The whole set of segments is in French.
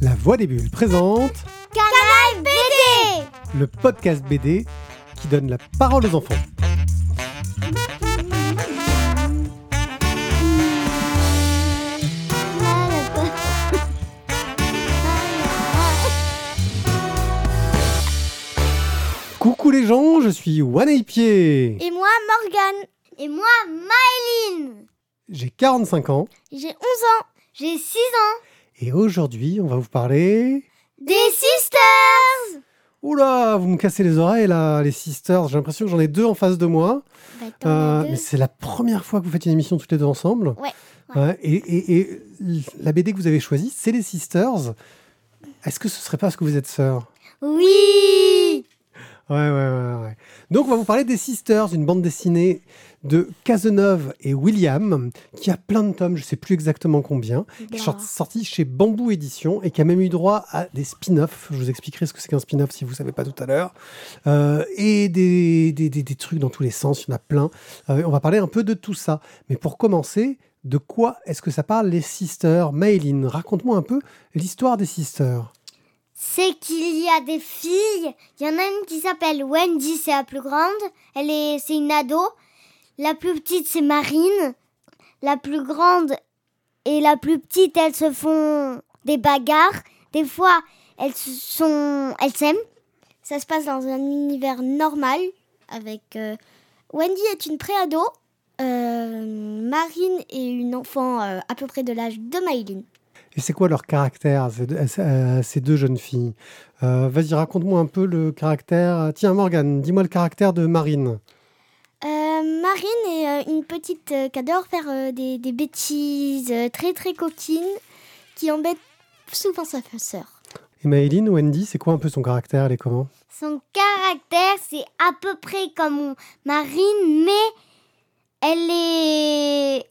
La Voix des Bulles présente Canal BD le podcast BD qui donne la parole aux enfants. Coucou les gens, je suis One Pied. Et moi, Morgane. Et moi, Maëline. J'ai 45 ans J'ai 11 ans. J'ai 6 ans. Et aujourd'hui on va vous parler... Des sisters Oula, vous me cassez les oreilles là, les sisters. J'ai l'impression que j'en ai deux en face de moi. Bah, Euh, mais c'est la première fois que vous faites une émission toutes les deux ensemble. Ouais, Ouais, et, et- et la BD que vous avez choisie, c'est les Sisters. Est-ce que ce serait pas parce que vous êtes sœurs? Oui ouais, ouais, ouais, ouais. Donc, on va vous parler des Sisters, une bande dessinée de Cazeneuve et William, qui a plein de tomes, je sais plus exactement combien, qui est Blah. sorti chez Bamboo Édition et qui a même eu droit à des spin-offs. Je vous expliquerai ce que c'est qu'un spin-off si vous ne savez pas tout à l'heure. Euh, et des, des, des- des trucs dans tous les sens, il y en a plein. Euh, on va parler un peu de tout ça. Mais pour commencer, de quoi est-ce que ça parle les Sisters? Maëline, raconte-moi un peu l'histoire des Sisters. C'est qu'il y a des filles. Il y en a une qui s'appelle Wendy, c'est la plus grande. Elle est, c'est une ado. La plus petite, c'est Marine. La plus grande et la plus petite, elles se font des bagarres. Des fois, elles sont, elles s'aiment. Ça se passe dans un univers normal avec euh, Wendy est une préado. Euh, Marine est une enfant euh, à peu près de l'âge de Maïline. Et c'est quoi leur caractère, ces deux, euh, ces deux jeunes filles? Euh, Vas-y, raconte-moi un peu le caractère. Tiens, Morgane, dis-moi le caractère de Marine. Euh, Marine est euh, une petite euh, qui adore faire euh, des, des bêtises euh, très très coquines qui embêtent souvent sa sœur. Et Maëline, Wendy, c'est quoi un peu son caractère Elle est comment? Son caractère, c'est à peu près comme Marine, mais elle est.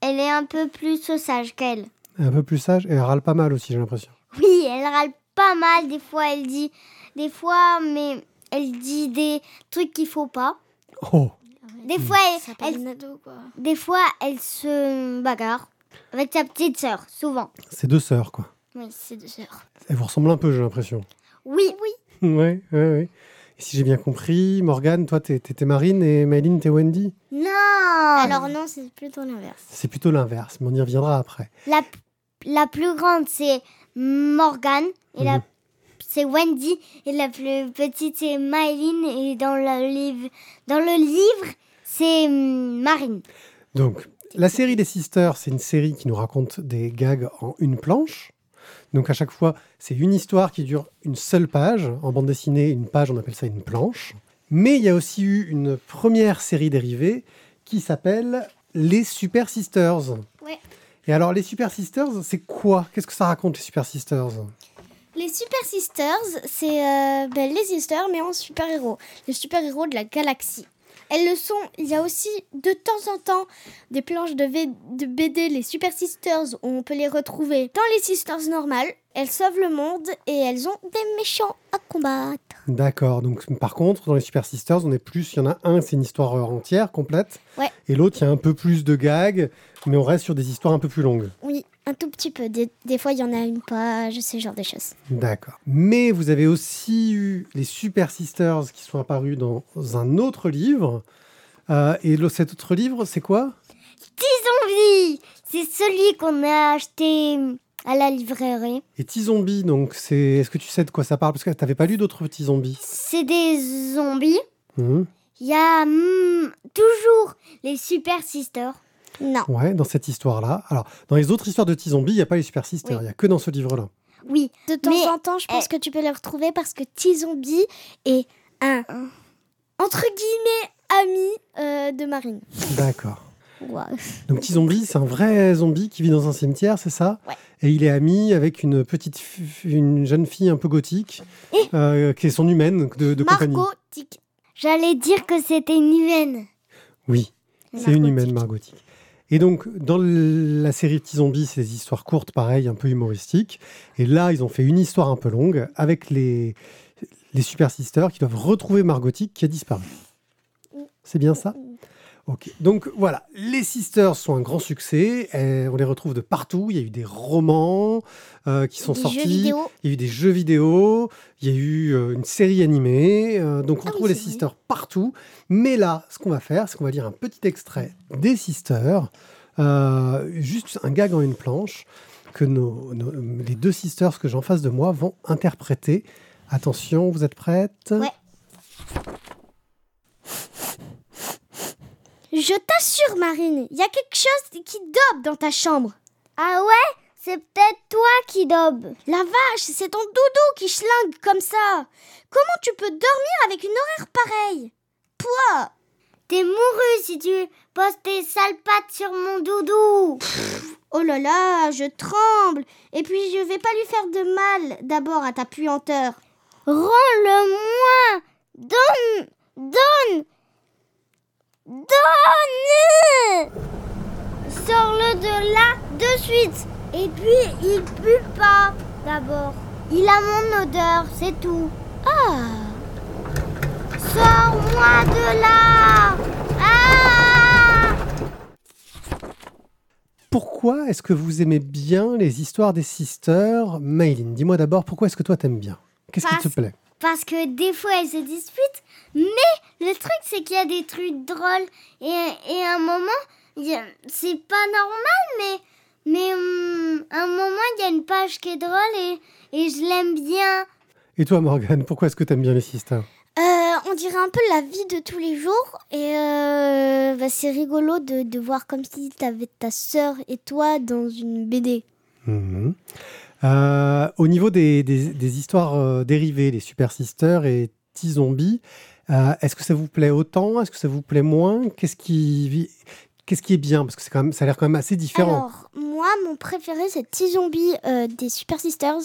Elle est un peu plus sage qu'elle. Un peu plus sage et elle râle pas mal aussi, j'ai l'impression. Oui, elle râle pas mal. Des fois, elle dit. Des fois, mais elle dit des trucs qu'il faut pas. Oh Des fois, elle, elle- des fois, elle se bagarre avec sa petite sœur, souvent. C'est deux sœurs, quoi. Oui, c'est deux sœurs. Elles vous ressemblent un peu, j'ai l'impression. Oui, oui. ouais, ouais, ouais. Et si j'ai bien compris, Morgane, toi, t'es t'es- t'es Marine et Maëline, t'es Wendy? Non Alors non, c'est plutôt l'inverse. C'est plutôt l'inverse, mais on y reviendra après. La, la plus grande, c'est Morgane. Et la Mhm. c'est Wendy. Et la plus petite, c'est Maëline. Et dans le livre, dans le livre c'est hum, Marine. Donc, la série des Sisters, c'est une série qui nous raconte des gags en une planche. Donc, à chaque fois, c'est une histoire qui dure une seule page. En bande dessinée, une page, on appelle ça une planche. Mais il y a aussi eu une première série dérivée qui s'appelle Les Super Sisters. Ouais. Et alors, les Super Sisters, c'est quoi? Qu'est-ce que ça raconte, les Super Sisters? Les Super Sisters, c'est euh, ben, les sisters, mais en super-héros. Les super-héros de la galaxie. Elles le sont. Il y a aussi de temps en temps des planches de, V- de BD, les Super Sisters, où on peut les retrouver dans les Sisters normales. Elles sauvent le monde et elles ont des méchants à combattre. D'accord. Donc, par contre, dans les Super Sisters, on est plus. Il y en a un, c'est une histoire euh, entière, complète. Ouais. Et l'autre, il y a un peu plus de gags, mais on reste sur des histoires un peu plus longues. Oui, un tout petit peu. Des, des fois, il y en a une page, ce genre de choses. D'accord. Mais vous avez aussi eu les Super Sisters qui sont apparus dans un autre livre. Euh, et cet autre livre, c'est quoi? Zombie C'est celui qu'on a acheté à la librairie. Et T-Zombie, donc, c'est. Est-ce que tu sais de quoi ça parle? Parce que tu n'avais pas lu d'autres petits zombies. C'est des zombies. Mhm. Il y a hmm, toujours les Super Sisters. Non. Ouais, dans cette histoire-là. Alors, dans les autres histoires de T-Zombie, il n'y a pas les Super Sisters. Il Oui. n'y a que dans ce livre-là. Oui. De temps Mais- en temps, je pense eh. que tu peux les retrouver parce que T-Zombie est un, entre guillemets, ami euh, de Marine. D'accord. Wow. Donc T-Zombie, c'est un vrai zombie qui vit dans un cimetière, c'est ça? Ouais. Et il est ami avec une petite, une jeune fille un peu gothique, Et euh, qui est son humaine de, de compagnie. J'allais dire que c'était une humaine. Oui, c'est une humaine margotique. Et donc, dans la série Petit Zombie, des histoires courtes, pareil, un peu humoristiques. Et là, ils ont fait une histoire un peu longue avec les, les Super Sisters qui doivent retrouver Margotique qui a disparu. C'est bien ça? Ok, donc voilà, les Sisters sont un grand succès. eh, on les retrouve de partout. Il y a eu des romans euh, qui sont Des sortis. Il y a eu des jeux vidéo. Il y a eu euh, une série animée. euh, donc on Ah trouve les. Sisters partout. Mais là, ce qu'on va faire, c'est qu'on va lire un petit extrait des Sisters. euh, juste un gag en une planche que nos, nos- les deux Sisters que j'ai en face de moi vont interpréter. Attention, vous êtes prêtes? Ouais. Je t'assure, Marine, il y a quelque chose qui dobe dans ta chambre. Ah ouais? C'est peut-être toi qui dobe. La vache, c'est ton doudou qui schlingue comme ça. Comment tu peux dormir avec une horaire pareille? Toi T'es mouru si tu poses tes sales pattes sur mon doudou. Oh là là, je tremble. Et puis je vais pas lui faire de mal d'abord à ta puanteur. Rends-le-moi Donne Donne Donne de là de suite Et puis, il pue pas, d'abord. Il a mon odeur, c'est tout. Ah Sors-moi de là Ah Pourquoi est-ce que vous aimez bien les histoires des sisters Maylin, dis-moi d'abord pourquoi est-ce que toi t'aimes bien? Qu'est-ce qui te plaît? Parce que des fois, elles se disputent, mais le truc, c'est qu'il y a des trucs drôles. Et, et à un moment, c'est pas normal, mais, mais hum, à un moment, il y a une page qui est drôle et, et je l'aime bien. Et toi Morgane, pourquoi est-ce que t'aimes bien les sisters Euh, on dirait un peu la vie de tous les jours et euh, bah, c'est rigolo de, de voir comme si t'avais ta sœur et toi dans une BD. Mhm. Euh, Au niveau des, des- des histoires dérivées, les super sisters et T-Zombie, est-ce que ça vous plaît autant? Est-ce que ça vous plaît moins? Qu'est-ce qui, qu'est-ce qui est bien? Parce que c'est quand même, ça a l'air quand même assez différent. Alors, moi, mon préféré, c'est T-Zombie euh, des Super Sisters.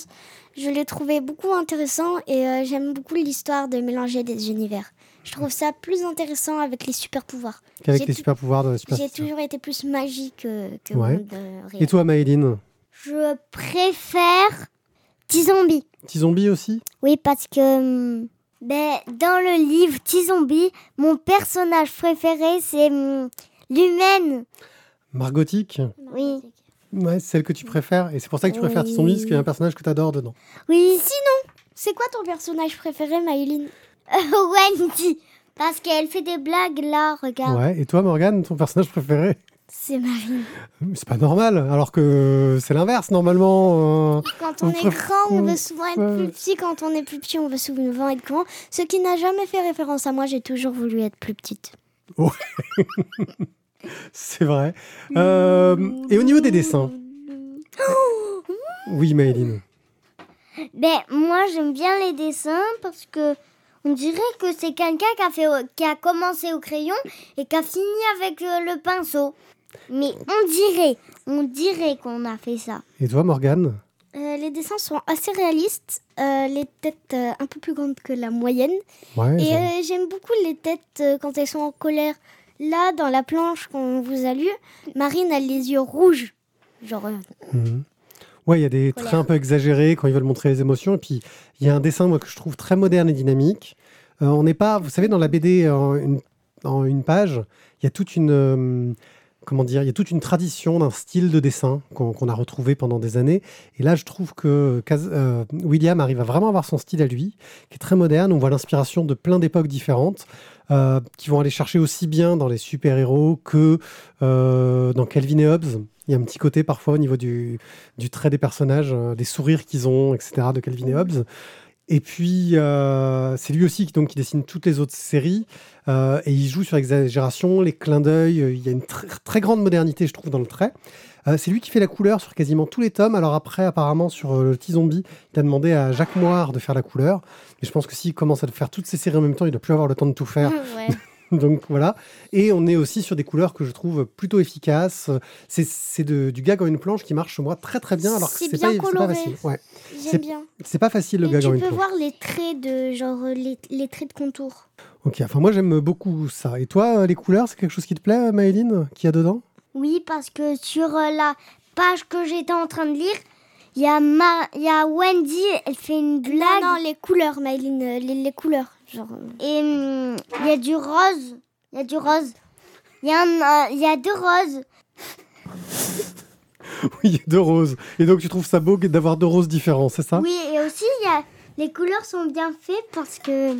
Je l'ai trouvé beaucoup intéressant et euh, j'aime beaucoup l'histoire de mélanger des univers. Je trouve ça plus intéressant avec les super pouvoirs. Qu'avec les super pouvoirs de la super J'ai sisters. toujours été plus magique que, que Ouais. monde, euh, réel. Et toi Maëline? Je préfère T-Zombie. T-Zombie aussi? Oui, parce que hum, ben, dans le livre T-Zombie, mon personnage préféré, c'est hum, l'humaine. Margotique Oui. Ouais, c'est celle que tu préfères. Et c'est pour ça que tu préfères Oui. T-Zombie, parce qu'il y a un personnage que tu adores dedans. Oui, C'est quoi ton personnage préféré, Maëline? Wendy. Parce qu'elle fait des blagues là, regarde. Ouais. Et toi Morgane, ton personnage préféré? C'est Marine. Mais C'est pas normal, alors que c'est l'inverse normalement. euh. Quand on On est grand, on veut souvent être Ouais. plus petit. Quand on est plus petit, on veut souvent être grand. Ce qui n'a jamais fait référence à moi, j'ai toujours voulu être plus petite. C'est vrai. Euh, et au niveau des dessins Oui, Maëline. Ben, moi, j'aime bien les dessins parce que on dirait que c'est quelqu'un qui a, fait, qui a commencé au crayon et qui a fini avec euh, le pinceau. Mais on dirait, on dirait qu'on a fait ça. Et toi, Morgane? Euh, les dessins sont assez réalistes, euh, les têtes euh, un peu plus grandes que la moyenne. Ouais. Et j'aime. beaucoup les têtes quand elles sont en colère. Là, dans la planche qu'on vous a lue, Marine a les yeux rouges. Genre, Mhm. Ouais, il y a des Colère. traits un peu exagérés quand ils veulent montrer les émotions. Et puis, il y a un dessin, moi, que je trouve très moderne et dynamique. On n'est pas, vous savez, dans la BD, en une, en une page, il y a toute une. Comment dire Il y a toute une tradition d'un style de dessin qu'on a retrouvé pendant des années. Et là, je trouve que euh, William arrive à vraiment avoir son style à lui, qui est très moderne. On voit l'inspiration de plein d'époques différentes, euh, qui vont aller chercher aussi bien dans les super-héros que euh, dans Calvin et Hobbes. Il y a un petit côté parfois au niveau du, du trait des personnages, des sourires qu'ils ont, etc., de Calvin et Hobbes. Et puis, euh, c'est lui aussi qui, donc, qui dessine toutes les autres séries. euh, et il joue sur l'exagération, les clins d'œil. euh, Il y a une tr- très grande modernité, je trouve, dans le trait. C'est lui qui fait la couleur sur quasiment tous les tomes. Alors après, apparemment, sur le T-Zombie, il a demandé à Jacques Moire de faire la couleur. Mais je pense que s'il commence à faire toutes ces séries en même temps, il ne doit plus avoir le temps de tout faire. ouais. Donc voilà. Et on est aussi sur des couleurs que je trouve plutôt efficaces. C'est, du gag en une planche qui marche chez moi très très bien. Alors que C'est pas, c'est pas coloré. facile. Ouais. C'est- J'aime bien. C'est pas facile le Et gag tu en une peux planche. voir les traits de genre euh, les, les traits de contour. Ok, enfin moi j'aime beaucoup ça. Et toi, euh, les couleurs, c'est quelque chose qui te plaît, Maëline, qu'il y a dedans? Oui, parce que sur euh, la page que j'étais en train de lire, il y, a Ma- il y a Wendy, elle fait une blague. Non, non, les couleurs, Maëline, euh, les, les couleurs. Genre, euh, Et hum, il y a du rose. Il y a du rose. Il y, a un- euh, il y a deux roses. Oui, deux roses. Et donc tu trouves ça beau d'avoir deux roses différents, c'est ça? Oui, et aussi, il y a, les couleurs sont bien faites parce que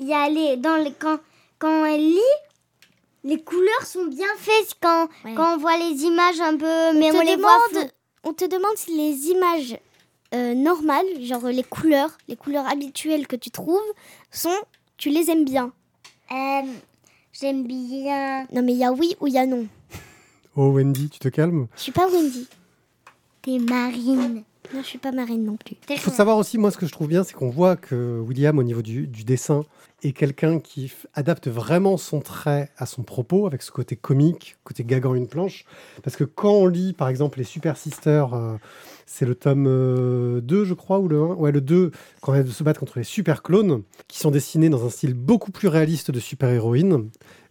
il y a les, dans les, quand, quand elle lit, les couleurs sont bien faites quand, Ouais. quand on voit les images un peu, mais on, les voit. On te demande si les images euh, normales, genre les couleurs, les couleurs habituelles que tu trouves, sont, tu les aimes bien. Euh, J'aime bien. Non mais il y a oui ou il y a non. Oh Wendy, tu te calmes? Je suis pas Wendy. T'es marine. Non, je suis pas Marine non plus. Il faut savoir aussi, moi, ce que je trouve bien, c'est qu'on voit que William, au niveau du, dessin, est quelqu'un qui adapte vraiment son trait à son propos, avec ce côté comique, côté gagant une planche. Parce que quand on lit, par exemple, les Super Sisters, euh, c'est le tome euh, 2, je crois, ou le 1 Ouais, le 2, quand elles se battent contre les super clones, qui sont dessinés dans un style beaucoup plus réaliste de super-héroïnes,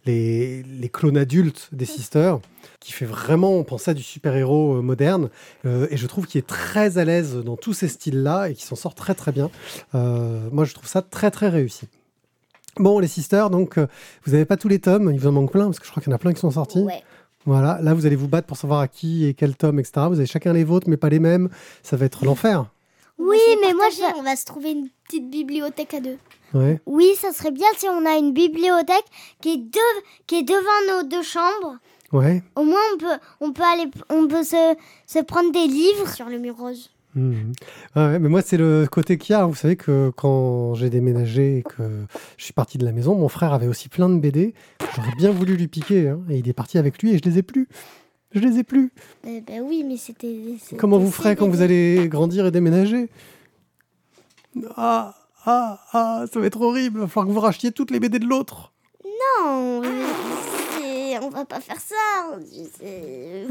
les, les clones adultes des Sisters, qui fait vraiment penser à du super-héros euh, moderne. Euh, et je trouve qu'il est très à l'aise dans tous ces styles-là et qui s'en sort très très bien. Euh, moi, je trouve ça très très réussi. Bon, les Sisters, donc, euh, vous n'avez pas tous les tomes, il vous en manque plein, parce que je crois qu'il y en a plein qui sont sortis. Ouais. Voilà, là, vous allez vous battre pour savoir à qui et quel tome, etc. Vous avez chacun les vôtres, mais pas les mêmes. Ça va être l'enfer. Oui, mais moi, je- on va se trouver une petite bibliothèque à deux. Ouais. Oui, ça serait bien si on a une bibliothèque qui est, de- qui est devant nos deux chambres. Ouais. Au moins, on peut, on peut aller, on peut se, se prendre des livres. Sur le mur rose. Mhm. Ah ouais, mais moi, c'est le côté qu'il y a. Vous savez que quand j'ai déménagé et que je suis parti de la maison, mon frère avait aussi plein de BD. J'aurais bien voulu lui piquer. hein, et il est parti avec lui et je les ai plus. Je les ai plus. Euh, bah oui, mais c'était. Comment vous ferez quand BD. vous allez grandir et déménager? Ah, ah, ah, ça va être horrible. Il va falloir que vous rachetiez toutes les BD de l'autre. Non, on va pas faire ça. J'ai-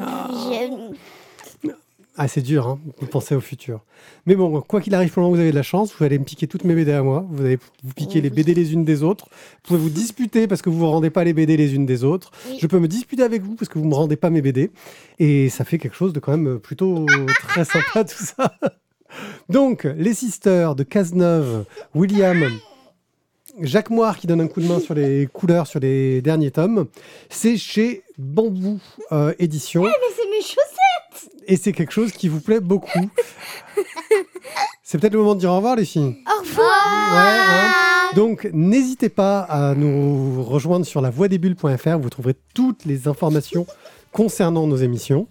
Ah, c'est dur, hein, de penser au futur. Mais bon, quoi qu'il arrive, pour le moment, vous avez de la chance. Vous allez me piquer toutes mes BD à moi. Vous allez vous piquer les. BD les unes des autres. Vous pouvez vous disputer parce que vous ne vous rendez pas les BD les unes des autres. Oui. Je peux me disputer avec vous parce que vous ne me rendez pas mes BD. Et ça fait quelque chose de quand même plutôt très sympa, tout ça. Donc, les Sisters de Cazeneuve, William, Jacques Moire qui donne un coup de main sur les couleurs sur les derniers tomes. C'est chez Bambou euh, Édition. Mais c'est mes chaussettes. Et c'est quelque chose qui vous plaît beaucoup. c'est peut-être le moment de dire au revoir, les filles. Au revoir. Ouais, hein. Donc, n'hésitez pas à nous rejoindre sur la bulles.fr. Vous trouverez toutes les informations concernant nos émissions.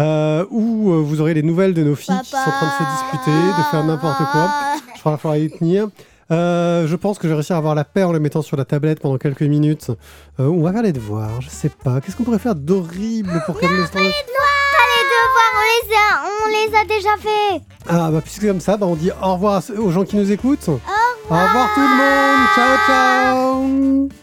Euh, où euh, vous aurez les nouvelles de nos filles qui sont en train de se disputer, de faire n'importe quoi. Je crois qu'il faudra y tenir. Euh, je pense que je vais réussir à avoir la paix en le mettant sur la tablette pendant quelques minutes. On va faire les devoirs, je sais pas. Qu'est-ce qu'on pourrait faire d'horrible pour calmer le stress Pas les devoirs, on les a, on les a déjà fait. Ah bah puisque comme ça, bah, on dit au revoir aux gens qui nous écoutent. Au revoir. Au revoir tout le monde. Ciao ciao.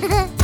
Ha ha ha!